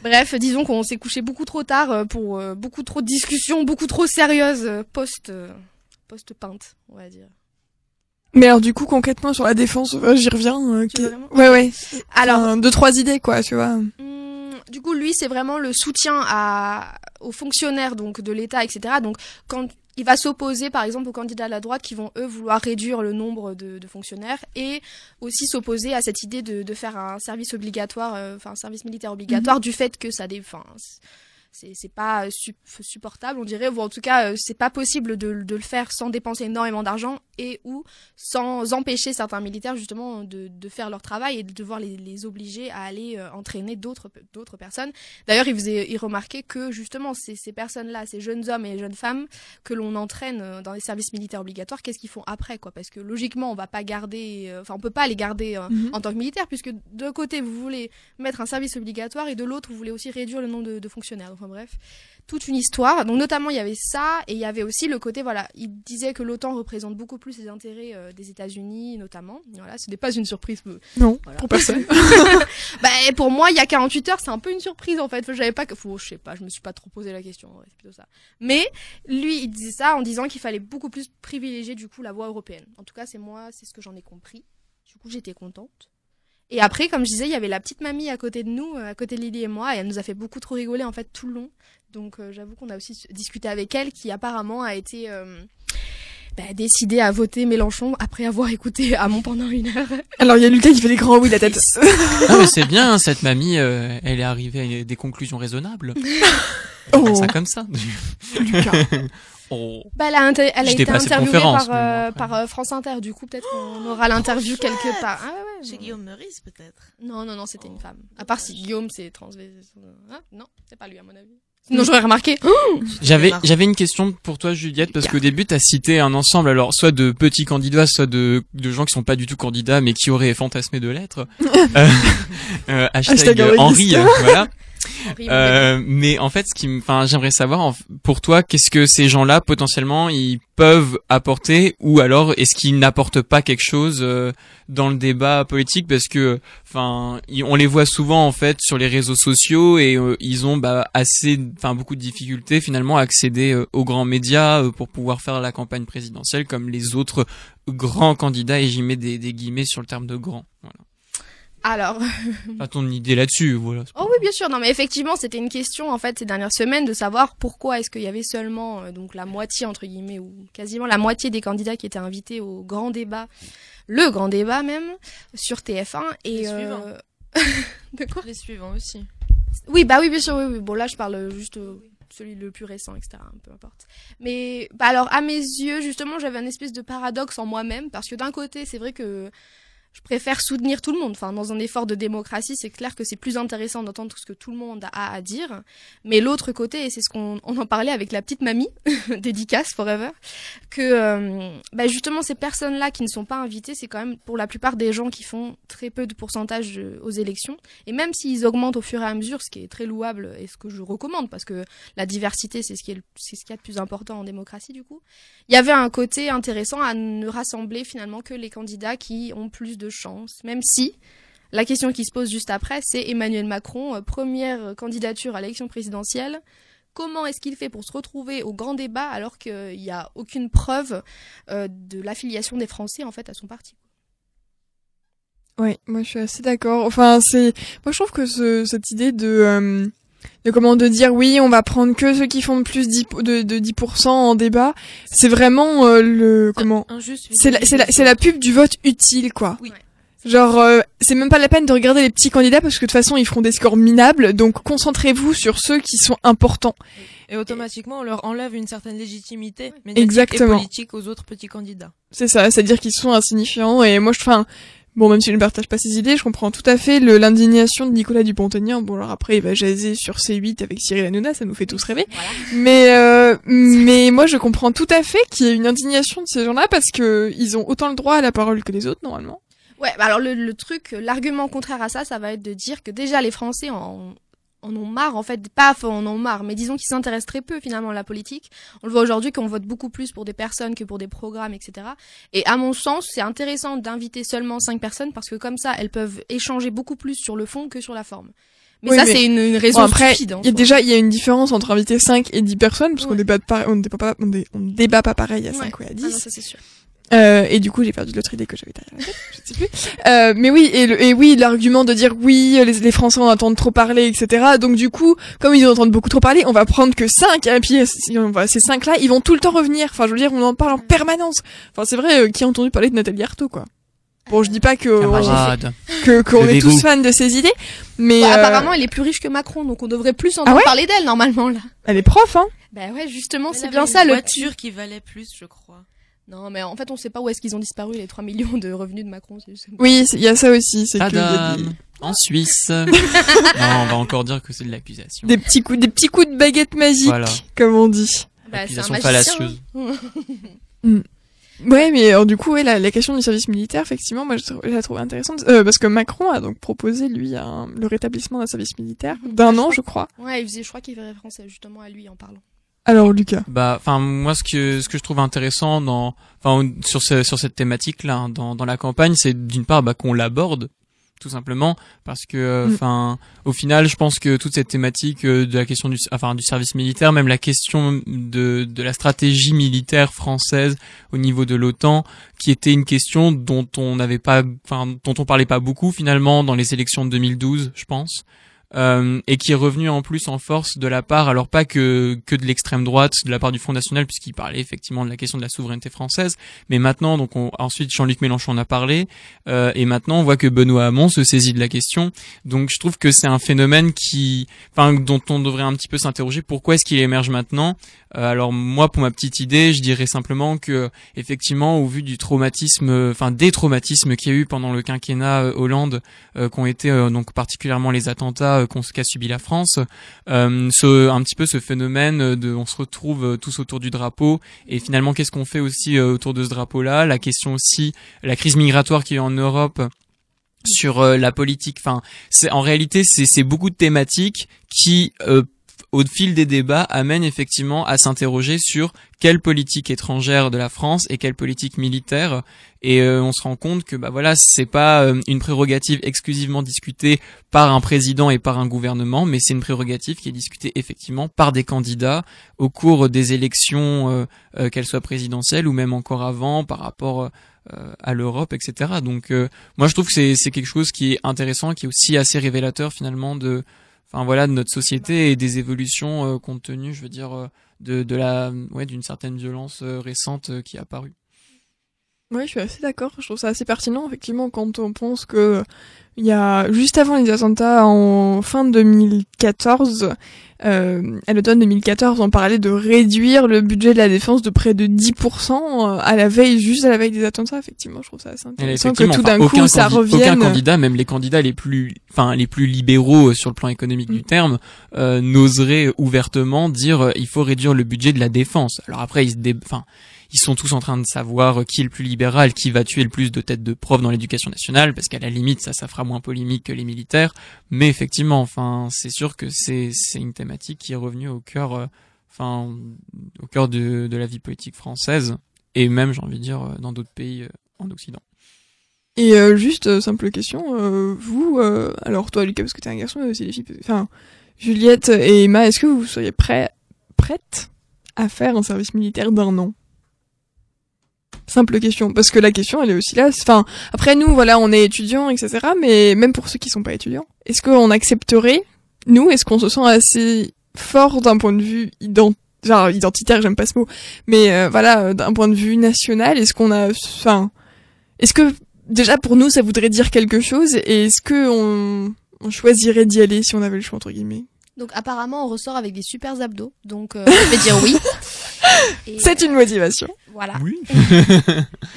E: Bref, disons qu'on s'est couché beaucoup trop tard euh, pour euh, beaucoup trop de discussions, beaucoup trop sérieuses euh, post post pinte, on va dire.
C: Mais alors du coup concrètement sur la défense, j'y reviens. euh, Ouais ouais.
E: Alors,
C: Enfin, deux trois idées quoi, tu vois.
E: Hum, du coup, lui, c'est vraiment le soutien à, aux fonctionnaires donc de l'État, etc. Donc, quand il va s'opposer, par exemple, aux candidats de la droite qui vont eux vouloir réduire le nombre de, de fonctionnaires et aussi s'opposer à cette idée de, de faire un service obligatoire, euh, enfin un service militaire obligatoire, du fait que ça, dé, enfin, c'est pas sup- supportable, on dirait, ou en tout cas, euh, c'est pas possible de, de le faire sans dépenser énormément d'argent et ou sans empêcher certains militaires justement de, de faire leur travail et de devoir les, les obliger à aller euh, entraîner d'autres d'autres personnes. D'ailleurs, il faisait il remarquait que justement ces, ces personnes-là, ces jeunes hommes et jeunes femmes que l'on entraîne euh, dans les services militaires obligatoires, qu'est-ce qu'ils font après quoi? Parce que logiquement, on va pas garder, euh, enfin on peut pas les garder euh,
C: Mhm.
E: en tant que militaire puisque d'un côté vous voulez mettre un service obligatoire et de l'autre vous voulez aussi réduire le nombre de, de fonctionnaires. Enfin bref, toute une histoire. Donc notamment il y avait ça et il y avait aussi le côté voilà, il disait que l'OTAN représente beaucoup plus les intérêts euh, des États-Unis notamment. Voilà, ce n'est pas une surprise.
C: Non,
E: Voilà.
C: pour personne.
E: bah pour moi il y a 48 heures c'est un peu une surprise en fait. J'avais pas que, je sais pas, je me suis pas trop posé la question. ouais, c'est plutôt ça. Mais lui il disait ça en disant qu'il fallait beaucoup plus privilégier du coup la voie européenne. En tout cas c'est moi, c'est ce que j'en ai compris. Du coup j'étais contente. Et après, comme je disais, il y avait la petite mamie à côté de nous, euh, à côté de Lily et moi, et elle nous a fait beaucoup trop rigoler en fait tout le long. Donc euh, j'avoue qu'on a aussi discuté avec elle, qui apparemment a été euh, bah, décidée à voter Mélenchon après avoir écouté Hamon pendant une heure.
C: Alors il y a Lucas qui fait des grands oui de la tête.
D: Ah mais c'est bien, hein, cette mamie, euh, elle est arrivée à une- des conclusions raisonnables. On
C: Oh.
D: ça comme ça.
C: Lucas.
D: Oh.
E: Bah, elle a, inter- elle a
D: J'étais
E: été interviewée par, euh, par euh, France Inter. Du coup, peut-être qu'on aura l'interview quelque part. Ah ouais, ouais,
F: Chez. Guillaume Meurice, peut-être.
E: Non, non, non, c'était une femme. À part si Guillaume, c'est transvers. Hein non, c'est pas lui, à mon avis. Sinon j'aurais remarqué.
D: J'avais j'avais une question pour toi Juliette parce qu'au début tu as cité un ensemble alors soit de petits candidats soit de de gens qui sont pas du tout candidats mais qui auraient fantasmé de l'être. euh, euh, hashtag,
C: Hashtag Henri
D: euh, voilà. Euh, mais en fait, ce qui, enfin, j'aimerais savoir pour toi, qu'est-ce que ces gens-là potentiellement ils peuvent apporter, ou alors est-ce qu'ils n'apportent pas quelque chose euh, dans le débat politique? Parce que, enfin, on les voit souvent en fait sur les réseaux sociaux et euh, ils ont bah, assez, enfin, beaucoup de difficultés finalement à accéder aux grands médias pour pouvoir faire la campagne présidentielle comme les autres grands candidats et j'y mets des, des guillemets sur le terme de grand. Voilà.
E: Alors,
D: Pas ton idée là-dessus, voilà.
E: oh oui, bien sûr. Non, mais effectivement, c'était une question en fait ces dernières semaines de savoir pourquoi est-ce qu'il y avait seulement euh, donc la moitié entre guillemets ou quasiment la moitié des candidats qui étaient invités au grand débat, le grand débat même sur TF1 et
F: Les
E: euh, de quoi
F: Les suivants aussi.
E: Oui, bah oui, bien sûr, oui, oui. Bon, là, je parle juste euh, celui le plus récent, etc. Peu importe. Mais bah alors, à mes yeux, justement, j'avais un espèce de paradoxe en moi-même parce que d'un côté, c'est vrai que je préfère soutenir tout le monde. Enfin, dans un effort de démocratie, c'est clair que c'est plus intéressant d'entendre tout ce que tout le monde a à dire. Mais l'autre côté, et c'est ce qu'on on en parlait avec la petite mamie, dédicace forever, que euh, bah justement ces personnes-là qui ne sont pas invitées, c'est quand même pour la plupart des gens qui font très peu de pourcentage euh, aux élections. Et même s'ils augmentent au fur et à mesure, ce qui est très louable et ce que je recommande, parce que la diversité, c'est ce qui est, c'est ce qu'il y a de plus important en démocratie, du coup. Il y avait un côté intéressant à ne rassembler finalement que les candidats qui ont plus de chance, même si la question qui se pose juste après, c'est Emmanuel Macron, euh, première candidature à l'élection présidentielle. Comment est-ce qu'il fait pour se retrouver au grand débat alors qu'il n'y a aucune preuve euh, de l'affiliation des Français en fait à son parti?
C: Oui, moi je suis assez d'accord. Enfin, c'est, moi je trouve que ce, cette idée de, euh, de comment de dire oui, on va prendre que ceux qui font plus 10 de, de 10% en débat, c'est vraiment euh, le comment. C'est la, c'est la, c'est la pub du vote utile quoi.
F: Oui.
C: Genre, euh, c'est même pas la peine de regarder les petits candidats parce que de toute façon ils feront des scores minables. Donc concentrez-vous sur ceux qui sont importants.
F: Et automatiquement, on leur enlève une certaine légitimité médiatique
C: Exactement.
F: et politique aux autres petits candidats.
C: C'est ça, c'est-à-dire qu'ils sont insignifiants. Et moi, je, enfin, bon, même si je ne partage pas ces idées, je comprends tout à fait l'indignation de Nicolas Dupont-Aignan. Bon, alors après, il va jaser sur C8 avec Cyril Hanouna, ça nous fait tous rêver. Mais, euh, mais moi, je comprends tout à fait qu'il y ait une indignation de ces gens-là parce que ils ont autant le droit à la parole que les autres, normalement.
E: Ouais, bah alors le, le truc, l'argument contraire à ça, ça va être de dire que déjà les Français en, en ont marre, en fait, pas en ont marre, mais disons qu'ils s'intéressent très peu finalement à la politique. On le voit aujourd'hui qu'on vote beaucoup plus pour des personnes que pour des programmes, etc. Et à mon sens, c'est intéressant d'inviter seulement cinq personnes parce que comme ça, elles peuvent échanger beaucoup plus sur le fond que sur la forme. Mais
C: Oui,
E: ça, c'est une, une raison
C: Bon, après,
E: stupide. en
C: il y a
E: soi.
C: déjà, il y a une différence entre inviter 5 et 10 personnes, parce qu'on débat pas, on débat pas, on, dé- on débat pas pareil à
E: Ouais.
C: 5 ou à
E: Ah
C: 10.
E: non, ça c'est sûr.
C: Euh, et du coup, j'ai perdu l'autre idée que j'avais derrière la tête, je ne sais plus. Euh, mais oui, et, le- et oui, l'argument de dire oui, les, les Français en entendent trop parler, etc. Donc du coup, comme ils en entendent beaucoup trop parler, on va prendre que 5, et puis si on va- ces 5-là, ils vont tout le temps revenir. Enfin, je veux dire, on en parle en permanence. Enfin, c'est vrai, euh, qui a entendu parler de Nathalie Arthaud, quoi. Bon, je dis pas que
D: Camarade.
C: que qu'on est tous fans de ses idées, mais
E: Bah,
C: euh,
E: apparemment, elle est plus riche que Macron, donc on devrait plus entendre
C: Ah ouais
E: parler d'elle normalement là.
C: elle est prof, hein.
E: Bah ouais, justement, c'est bien ça le
F: voiture qui valait plus, je crois.
E: Non, mais en fait, on sait pas où est-ce qu'ils ont disparu les 3 millions de revenus de Macron.
C: Oui, il y a ça aussi, c'est des,
D: en Suisse. non, on va encore dire que c'est de l'accusation.
C: des petits coups, des petits coups de baguette magique,
D: Voilà.
C: comme on dit.
E: Bah,
D: Accusation fallacieuse.
C: Mm. Ouais, mais alors, du coup, ouais, la, la question du service militaire, effectivement, moi, je, la trouve intéressante, euh, parce que Macron a donc proposé, lui, un- le rétablissement d'un service militaire d'un an, je crois.
E: Ouais, il faisait, je crois qu'il fait référence justement à lui en parlant.
C: Alors, Lucas.
D: Bah, enfin, moi, ce que ce que je trouve intéressant dans, enfin, sur ce, sur cette thématique-là, hein, dans dans la campagne, c'est d'une part bah, qu'on l'aborde, tout simplement, parce que, euh,
C: Mm.
D: enfin, au final, je pense que toute cette thématique euh, de la question du, enfin, du service militaire, même la question de de la stratégie militaire française au niveau de l'OTAN, qui était une question dont on n'avait pas, enfin, dont on parlait pas beaucoup finalement dans les élections de 2012, je pense. Euh, et qui est revenu en plus en force de la part, alors pas que que de l'extrême droite, de la part du Front National, puisqu'il parlait effectivement de la question de la souveraineté française, mais maintenant, donc on, ensuite Jean-Luc Mélenchon en a parlé, euh, et maintenant on voit que Benoît Hamon se saisit de la question. Donc je trouve que c'est un phénomène qui, enfin, dont on devrait un petit peu s'interroger. Pourquoi est-ce qu'il émerge maintenant? Euh, Alors moi, pour ma petite idée, je dirais simplement que effectivement, au vu du traumatisme, enfin des traumatismes qu'il y a eu pendant le quinquennat euh, Hollande, euh, qu'ont été donc particulièrement les attentats euh, qu'a subi la France, euh, ce, un petit peu ce phénomène de on se retrouve euh, tous autour du drapeau. Et finalement qu'est-ce qu'on fait aussi euh, autour de ce drapeau-là, la question aussi la crise migratoire qui est en Europe sur la politique. Enfin, c'est en réalité c'est beaucoup de thématiques qui euh, au fil des débats amènent effectivement à s'interroger sur quelle politique étrangère de la France et quelle politique militaire. Et euh, on se rend compte que bah voilà c'est pas euh, une prérogative exclusivement discutée par un président et par un gouvernement mais c'est une prérogative qui est discutée effectivement par des candidats au cours des élections euh, qu'elles soient présidentielles ou même encore avant par rapport à l'Europe etc donc moi je trouve que c'est c'est quelque chose qui est intéressant qui est aussi assez révélateur finalement de enfin voilà de notre société et des évolutions euh, compte tenu je veux dire euh, de de la ouais d'une certaine violence euh, récente qui est apparue
C: Ouais, je suis assez d'accord. Je trouve ça assez pertinent, effectivement, quand on pense que il y a juste avant les attentats en fin 2014, euh, à l'automne 2014, on parlait de réduire le budget de la défense de près de 10% à la veille, juste à la veille des attentats. Effectivement, je trouve ça assez intéressant que tout d'un coup ça revienne.
D: Aucun candidat, même les candidats les plus, enfin les plus libéraux euh, sur le plan économique
C: Mm.
D: du terme, euh, n'oseraient ouvertement dire euh, il faut réduire le budget de la défense. Alors après, ils se dé- enfin ils sont tous en train de savoir euh, qui est le plus libéral, qui va tuer le plus de têtes de profs dans l'éducation nationale, parce qu'à la limite ça, ça fera moins polémique que les militaires. Mais effectivement, enfin c'est sûr que c'est c'est une thématique qui est revenue au cœur, euh, enfin au cœur de la vie politique française et même j'ai envie de dire euh, dans d'autres pays euh, en Occident.
C: Et juste simple question, vous, alors toi Lucas parce que t'es un garçon, mais aussi les filles, enfin Juliette et Emma, est-ce que vous seriez prêts, prêtes à faire un service militaire d'un an? Simple question, parce que la question elle est aussi là. Enfin après nous voilà on est étudiants etc. Mais même pour ceux qui sont pas étudiants, est-ce qu'on accepterait nous Est-ce qu'on se sent assez fort d'un point de vue ident genre identitaire j'aime pas ce mot, mais euh, voilà euh, d'un point de vue national Est-ce qu'on a enfin est-ce que déjà pour nous ça voudrait dire quelque chose et est-ce que on, on choisirait d'y aller si on avait le choix entre guillemets?
E: Donc apparemment on ressort avec des super abdos, donc euh, je vais dire oui.
C: C'est une motivation.
E: Voilà.
D: Oui.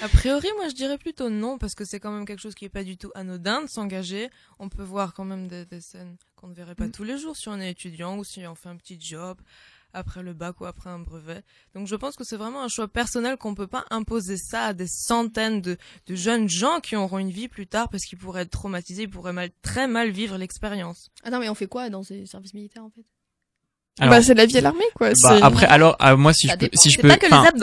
F: A priori, moi je dirais plutôt non, parce que c'est quand même quelque chose qui est pas du tout anodin de s'engager. On peut voir quand même des, des scènes qu'on ne verrait pas tous les jours si on est étudiant ou si on fait un petit job après le bac ou après un brevet. Donc je pense que c'est vraiment un choix personnel qu'on peut pas imposer ça à des centaines de, de jeunes gens qui auront une vie plus tard parce qu'ils pourraient être traumatisés, ils pourraient mal, très mal vivre l'expérience.
E: Attends, mais on fait quoi dans ces services militaires en fait?
D: Alors,
C: bah c'est la vie à l'armée quoi.
D: Bah,
C: c'est-
D: après, alors, ah, moi, si
E: Ça
D: je peux, si je peux,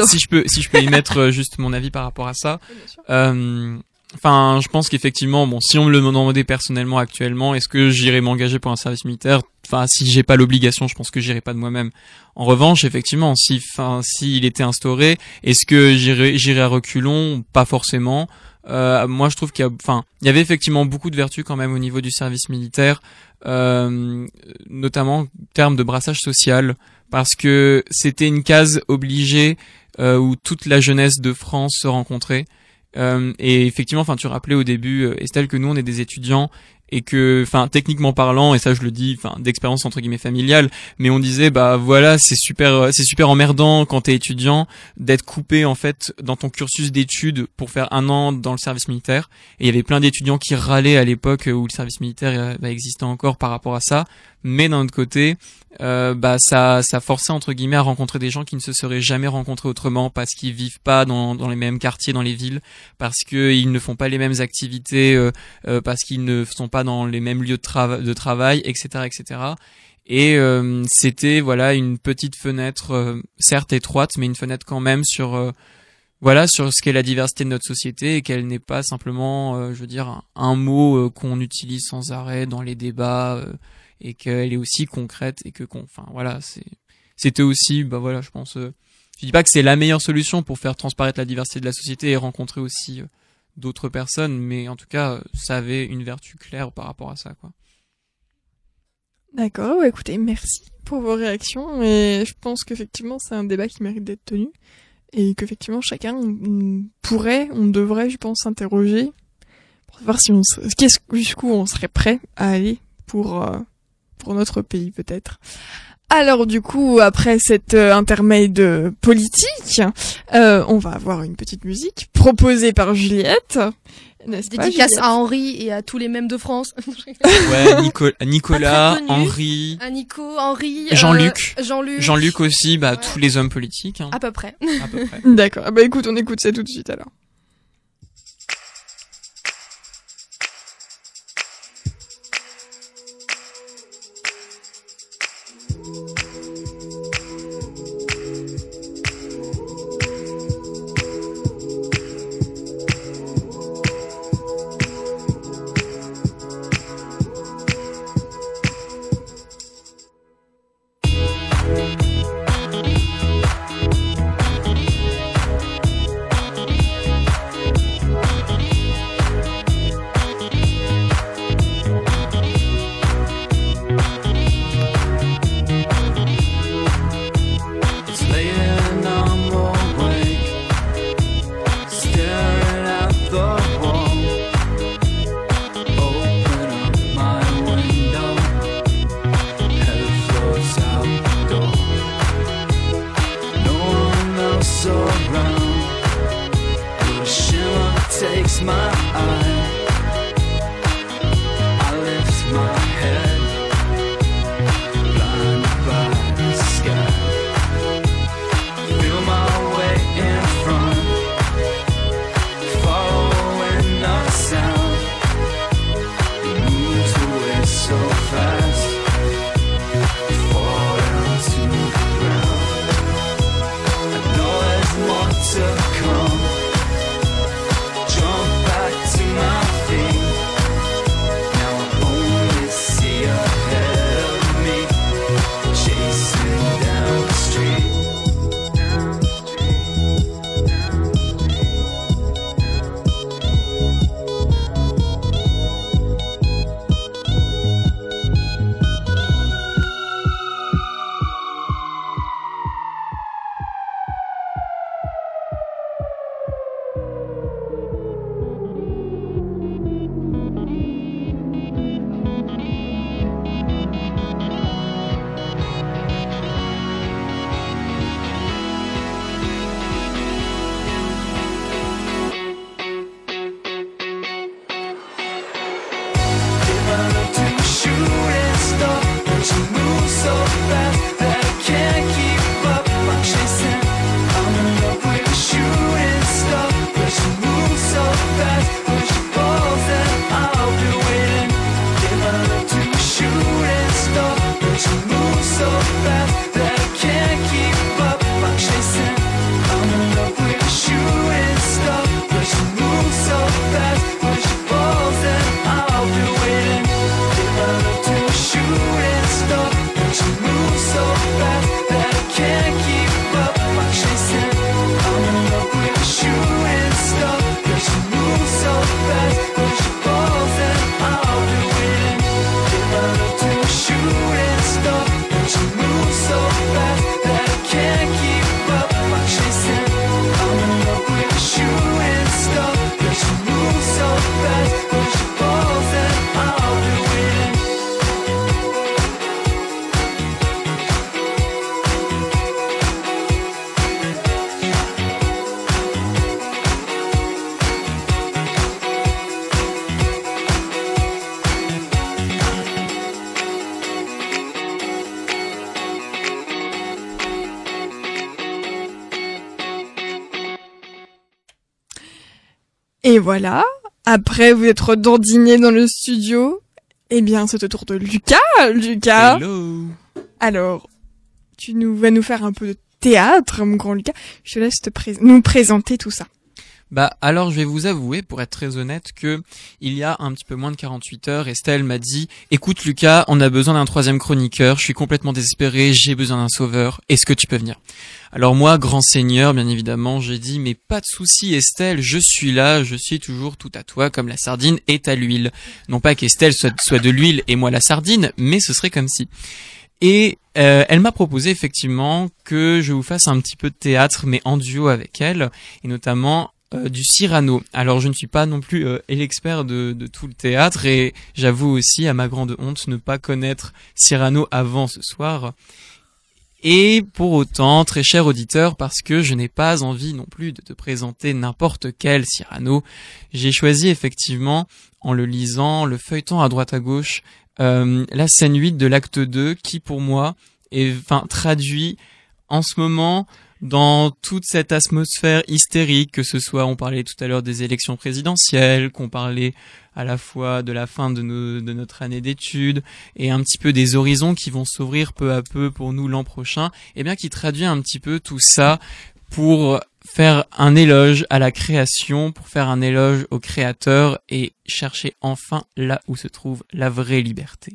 D: si je peux, si je peux y mettre euh, juste mon avis par rapport à ça.
C: Oui, bien sûr.
D: Euh, Enfin, je pense qu'effectivement, bon, si on me le demandait personnellement actuellement, est-ce que j'irais m'engager pour un service militaire? Enfin, si j'ai pas l'obligation, je pense que j'irai pas de moi-même. En revanche, effectivement, si, enfin, s'il était instauré, est-ce que j'irais, j'irais à reculons? Pas forcément. Euh, moi, je trouve qu'il y a, enfin, il y avait effectivement beaucoup de vertus quand même au niveau du service militaire, euh, notamment en termes de brassage social, parce que c'était une case obligée euh, où toute la jeunesse de France se rencontrait. Euh, et effectivement, enfin, tu rappelais au début, euh, Estelle, que nous on est des étudiants et que, enfin, techniquement parlant, et ça je le dis, enfin, d'expérience entre guillemets familiale, mais on disait, bah voilà, c'est super, euh, c'est super emmerdant quand t'es étudiant d'être coupé en fait dans ton cursus d'études pour faire un an dans le service militaire. Et il y avait plein d'étudiants qui râlaient à l'époque où le service militaire existait encore par rapport à ça. Mais d'un autre côté, euh, bah ça, ça forçait entre guillemets à rencontrer des gens qui ne se seraient jamais rencontrés autrement parce qu'ils vivent pas dans, dans les mêmes quartiers, dans les villes, parce qu'ils ne font pas les mêmes activités, euh, euh, parce qu'ils ne sont pas dans les mêmes lieux de, trava- de travail, etc., etc. Et euh, c'était voilà une petite fenêtre, euh, certes étroite, mais une fenêtre quand même sur euh, voilà sur ce qu'est la diversité de notre société et qu'elle n'est pas simplement, je veux dire, un, un mot qu'on utilise sans arrêt dans les débats et qu'elle est aussi concrète et que enfin voilà, c'est c'était aussi, bah voilà, je pense. euh, je dis pas que c'est la meilleure solution pour faire transparaître la diversité de la société et rencontrer aussi euh, d'autres personnes, mais en tout cas, euh, ça avait une vertu claire par rapport à ça, quoi.
C: D'accord, ouais, écoutez, merci pour vos réactions et je pense qu'effectivement c'est un débat qui mérite d'être tenu et qu'effectivement chacun pourrait, on devrait, je pense, s'interroger pour savoir si on, jusqu'où on serait prêt à aller pour pour notre pays peut-être. Alors du coup, après cette euh, intermède politique, euh, on va avoir une petite musique proposée par Juliette
G: N'est-ce pas,
E: Dédicace
G: Juliette
E: à Henri et à tous les mêmes de France.
D: Ouais, Nico- Nicolas,
F: connu.
D: Henri,
E: à Nico, Henri, euh,
D: Jean-Luc.
E: Jean-Luc.
D: Jean-Luc aussi, bah
E: Ouais.
D: tous les hommes politiques, hein,
E: À peu près.
D: à peu près.
G: D'accord. Ah Bah écoute, on écoute ça tout de suite alors. Et voilà. Après vous êtes redandinés dans le studio. Eh bien, c'est au tour de Lucas. Lucas.
D: Hello.
G: Alors, tu nous vas nous faire un peu de théâtre, mon grand Lucas. Je te laisse te pré- nous présenter tout ça.
D: Bah alors je vais vous avouer, pour être très honnête, que il y a un petit peu moins de 48 heures, Estelle m'a dit "Écoute Lucas, on a besoin d'un troisième chroniqueur. Je suis complètement désespéré, j'ai besoin d'un sauveur. Est-ce que tu peux venir? Alors moi, grand seigneur, bien évidemment, j'ai dit "Mais pas de souci, Estelle, je suis là, je suis toujours tout à toi, comme la sardine est à l'huile. Non pas qu'Estelle soit, soit de l'huile et moi la sardine, mais ce serait comme si." Et euh, elle m'a proposé effectivement que je vous fasse un petit peu de théâtre, mais en duo avec elle, et notamment euh, du Cyrano. Alors je ne suis pas non plus euh, l'expert de, de tout le théâtre, et j'avoue aussi à ma grande honte ne pas connaître Cyrano avant ce soir. Et pour autant, très cher auditeur, parce que je n'ai pas envie non plus de te présenter n'importe quel Cyrano, j'ai choisi effectivement, en le lisant, le feuilleton à droite à gauche, euh, la scène 8 de l'acte 2, qui pour moi est, enfin, traduit en ce moment dans toute cette atmosphère hystérique, que ce soit, on parlait tout à l'heure des élections présidentielles, qu'on parlait à la fois de la fin de, notre année d'études et un petit peu des horizons qui vont s'ouvrir peu à peu pour nous l'an prochain, et bien qui traduit un petit peu tout ça pour faire un éloge à la création, pour faire un éloge au créateur et chercher enfin là où se trouve la vraie liberté.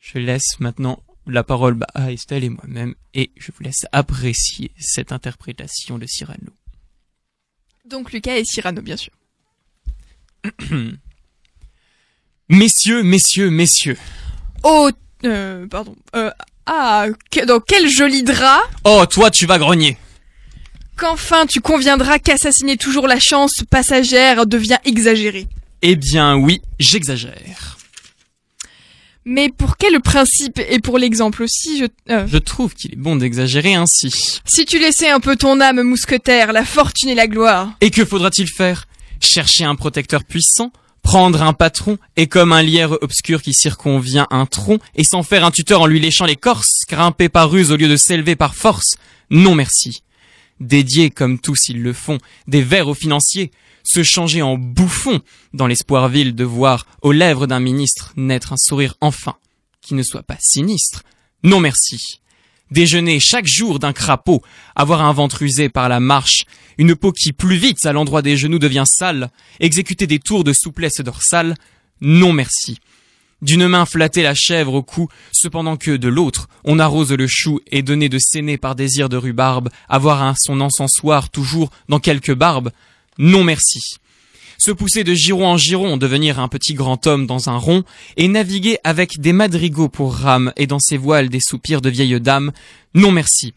D: Je laisse maintenant la parole bah, à Estelle et moi-même et je vous laisse apprécier cette interprétation de Cyrano.
C: Donc Lucas et Cyrano, bien sûr.
D: Messieurs, messieurs, messieurs.
C: Oh, euh, pardon. Euh, ah, que- dans quel joli drap
D: Oh, toi, tu vas grogner.
C: Qu'enfin tu conviendras qu'assassiner toujours la chance passagère devient exagéré.
D: Eh bien oui, j'exagère.
C: Mais pour quel principe et pour l'exemple aussi, je... euh,
D: Je trouve qu'il est bon d'exagérer ainsi.
C: si tu laissais un peu ton âme mousquetaire, la fortune et la gloire.
D: Et que faudra-t-il faire? Chercher un protecteur puissant Prendre un patron et comme un lierre obscur qui circonvient un tronc et s'en faire un tuteur en lui léchant l'écorce, grimper par ruse au lieu de s'élever par force? Non merci. Dédier, comme tous ils le font, des vers aux financiers, se changer en bouffon dans l'espoir vil de voir aux lèvres d'un ministre naître un sourire enfin, qui ne soit pas sinistre. Non merci. Déjeuner chaque jour d'un crapaud, avoir un ventre usé par la marche, une peau qui plus vite à l'endroit des genoux devient sale, exécuter des tours de souplesse dorsale, non merci. D'une main flatter la chèvre au cou, cependant que de l'autre, on arrose le chou et donner de saigner par désir de rhubarbe, avoir un son encensoir toujours dans quelque barbe, non merci. Se pousser de giron en giron, devenir un petit grand homme dans un rond, et naviguer avec des madrigaux pour rame et dans ses voiles des soupirs de vieilles dames, non merci.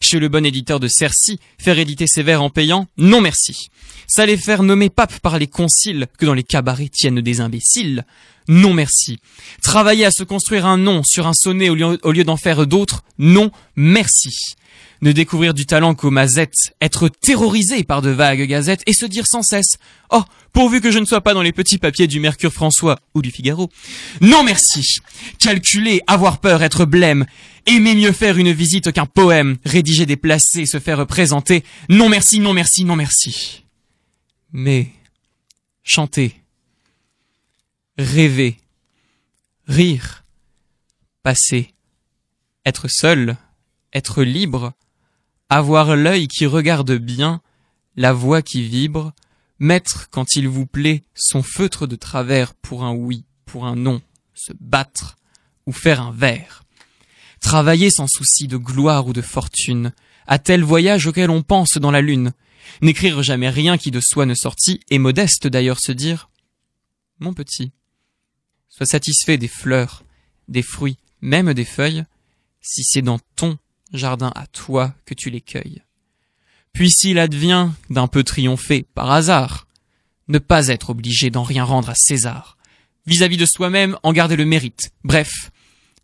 D: Chez le bon éditeur de Cercy, faire éditer ses vers en payant, non merci. Ça faire nommer pape par les conciles, que dans les cabarets tiennent des imbéciles, non merci. Travailler à se construire un nom sur un sonnet au lieu, d'en faire d'autres, non merci. Ne découvrir du talent qu'aux mazettes, être terrorisé par de vagues gazettes et se dire sans cesse Oh, pourvu que je ne sois pas dans les petits papiers du Mercure François ou du Figaro. Non merci. Calculer, avoir peur, être blême, aimer mieux faire une visite qu'un poème, rédiger des placés, se faire présenter. Non merci, non merci, non merci. Mais chanter, rêver, rire, passer, être seul, être libre, avoir l'œil qui regarde bien, la voix qui vibre, mettre, quand il vous plaît, son feutre de travers pour un oui, pour un non, se battre, ou faire un vers. Travailler sans souci de gloire ou de fortune, à tel voyage auquel on pense dans la lune, n'écrire jamais rien qui de soi ne sortit, et modeste d'ailleurs se dire, mon petit, sois satisfait des fleurs, des fruits, même des feuilles, si c'est dans ton jardin à toi que tu les cueilles. Puis s'il advient d'un peu triompher par hasard, ne pas être obligé d'en rien rendre à César, vis-à-vis de soi-même en garder le mérite, bref,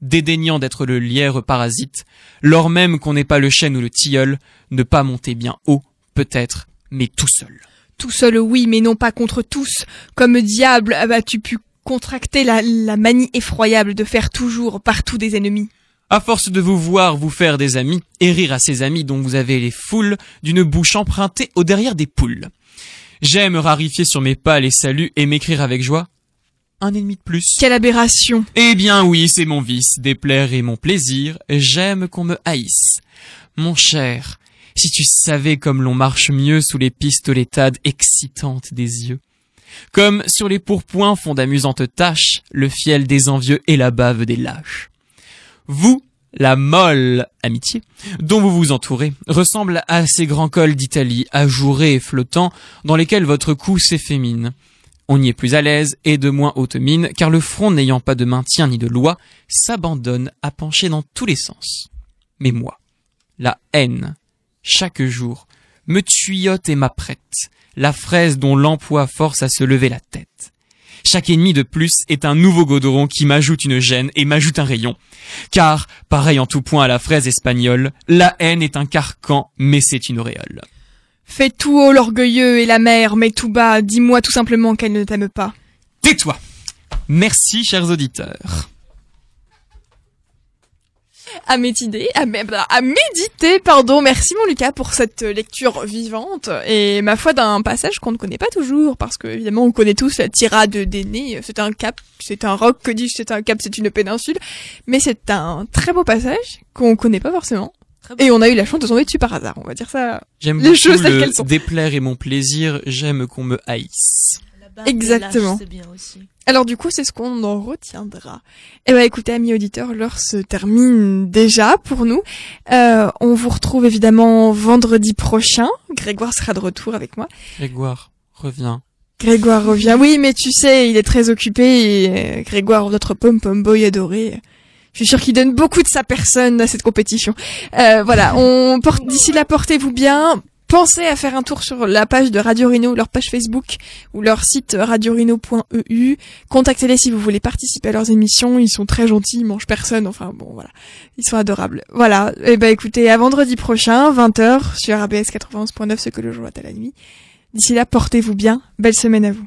D: dédaignant d'être le lierre parasite, lors même qu'on n'est pas le chêne ou le tilleul, ne pas monter bien haut, peut-être, mais tout seul.
C: Tout seul, oui, mais non pas contre tous. Comme diable, as-tu pu contracter la, la manie effroyable de faire toujours partout des ennemis
D: À force de vous voir vous faire des amis, et rire à ces amis dont vous avez les foules, d'une bouche empruntée au derrière des poules. J'aime rarifier sur mes pas les saluts et m'écrire avec joie. Un ennemi de plus.
C: Quelle aberration
D: Eh bien oui, c'est mon vice, déplaire et mon plaisir, j'aime qu'on me haïsse. Mon cher, si tu savais comme l'on marche mieux sous les pistoletades excitantes des yeux. Comme sur les pourpoints font d'amusantes tâches le fiel des envieux et la bave des lâches. Vous, la molle amitié, dont vous vous entourez, ressemble à ces grands cols d'Italie, ajourés et flottants, dans lesquels votre cou s'effémine. On y est plus à l'aise et de moins haute mine, car le front n'ayant pas de maintien ni de loi, s'abandonne à pencher dans tous les sens. Mais moi, la haine, chaque jour, me tuyote et m'apprête, la fraise dont l'emploi force à se lever la tête. Chaque ennemi de plus est un nouveau godoron qui m'ajoute une gêne et m'ajoute un rayon. Car, pareil en tout point à la fraise espagnole, la haine est un carcan, mais c'est une auréole.
C: Fais tout haut l'orgueilleux et la mère, mais tout bas, dis-moi tout simplement qu'elle ne t'aime pas.
D: Tais-toi Merci, chers auditeurs.
C: À méditer, à, mé- à méditer, pardon. Merci mon Lucas pour cette lecture vivante et ma foi d'un passage qu'on ne connaît pas toujours parce que évidemment on connaît tous la tirade d'aîné. C'est un cap, c'est un roc, que dis-je, c'est un cap, c'est une péninsule. Mais c'est un très beau passage qu'on connaît pas forcément. Et on a eu la chance de tomber dessus par hasard, on va dire ça.
D: J'aime
C: les choses telles
D: le
C: qu'elles sont.
D: déplaire et mon plaisir, j'aime qu'on me haïsse.
C: Exactement.
F: C'est bien aussi.
C: Alors du coup, c'est ce qu'on en retiendra. Eh ben écoutez, amis auditeurs, l'heure se termine déjà pour nous. Euh, on vous retrouve évidemment vendredi prochain. Grégoire sera de retour avec moi.
D: Grégoire, reviens.
C: Grégoire revient. Oui, mais tu sais, il est très occupé et euh, Grégoire, notre pom-pom boy adoré. Je suis sûr qu'il donne beaucoup de sa personne à cette compétition. Euh, voilà, on porte d'ici là, portez-vous bien. Pensez à faire un tour sur la page de Radio Rhino, leur page Facebook ou leur site radiorhino.eu. Contactez-les si vous voulez participer à leurs émissions. Ils sont très gentils, ils mangent personne. Enfin bon, voilà. Ils sont adorables. Voilà. Et ben écoutez, à vendredi prochain, 20h sur ABS 91.9, ce que le jour à la nuit. D'ici là, portez-vous bien. Belle semaine à vous.